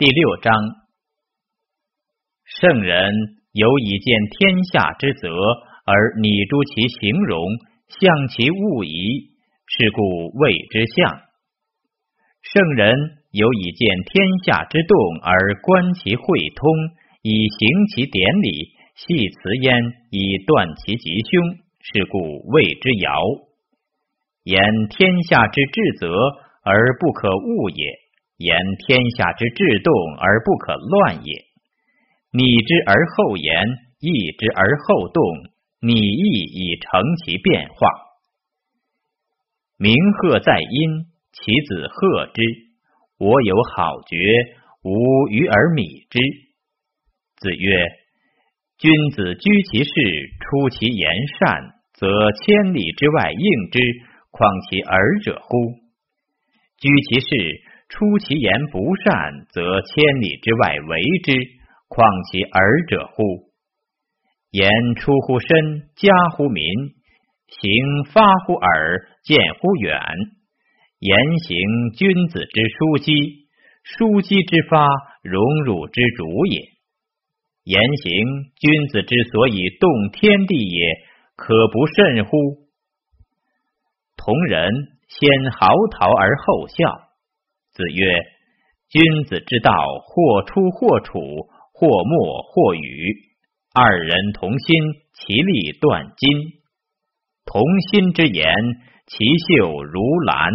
第六章，圣人有以见天下之责而拟诸其形容，象其物宜，是故谓之象。圣人有以见天下之动而观其会通，以行其典礼，系辞焉以断其吉凶，是故谓之爻。言天下之至则而不可恶也。言天下之至动而不可乱也，拟之而后言，易之而后动，拟易以成其变化。鸣鹤在阴，其子鹤之。我有好觉，吾与而米之。子曰：君子居其事，出其言善，则千里之外应之，况其耳者乎？居其事。出其言不善，则千里之外为之，况其耳者乎？言出乎身，加乎民；行发乎耳，见乎远。言行君子之枢机，枢机之发，荣辱之主也。言行君子之所以动天地也，可不甚乎？同人先嚎啕而后笑。子曰：“君子之道，或出或处，或默或语。二人同心，其利断金。同心之言，其秀如兰。”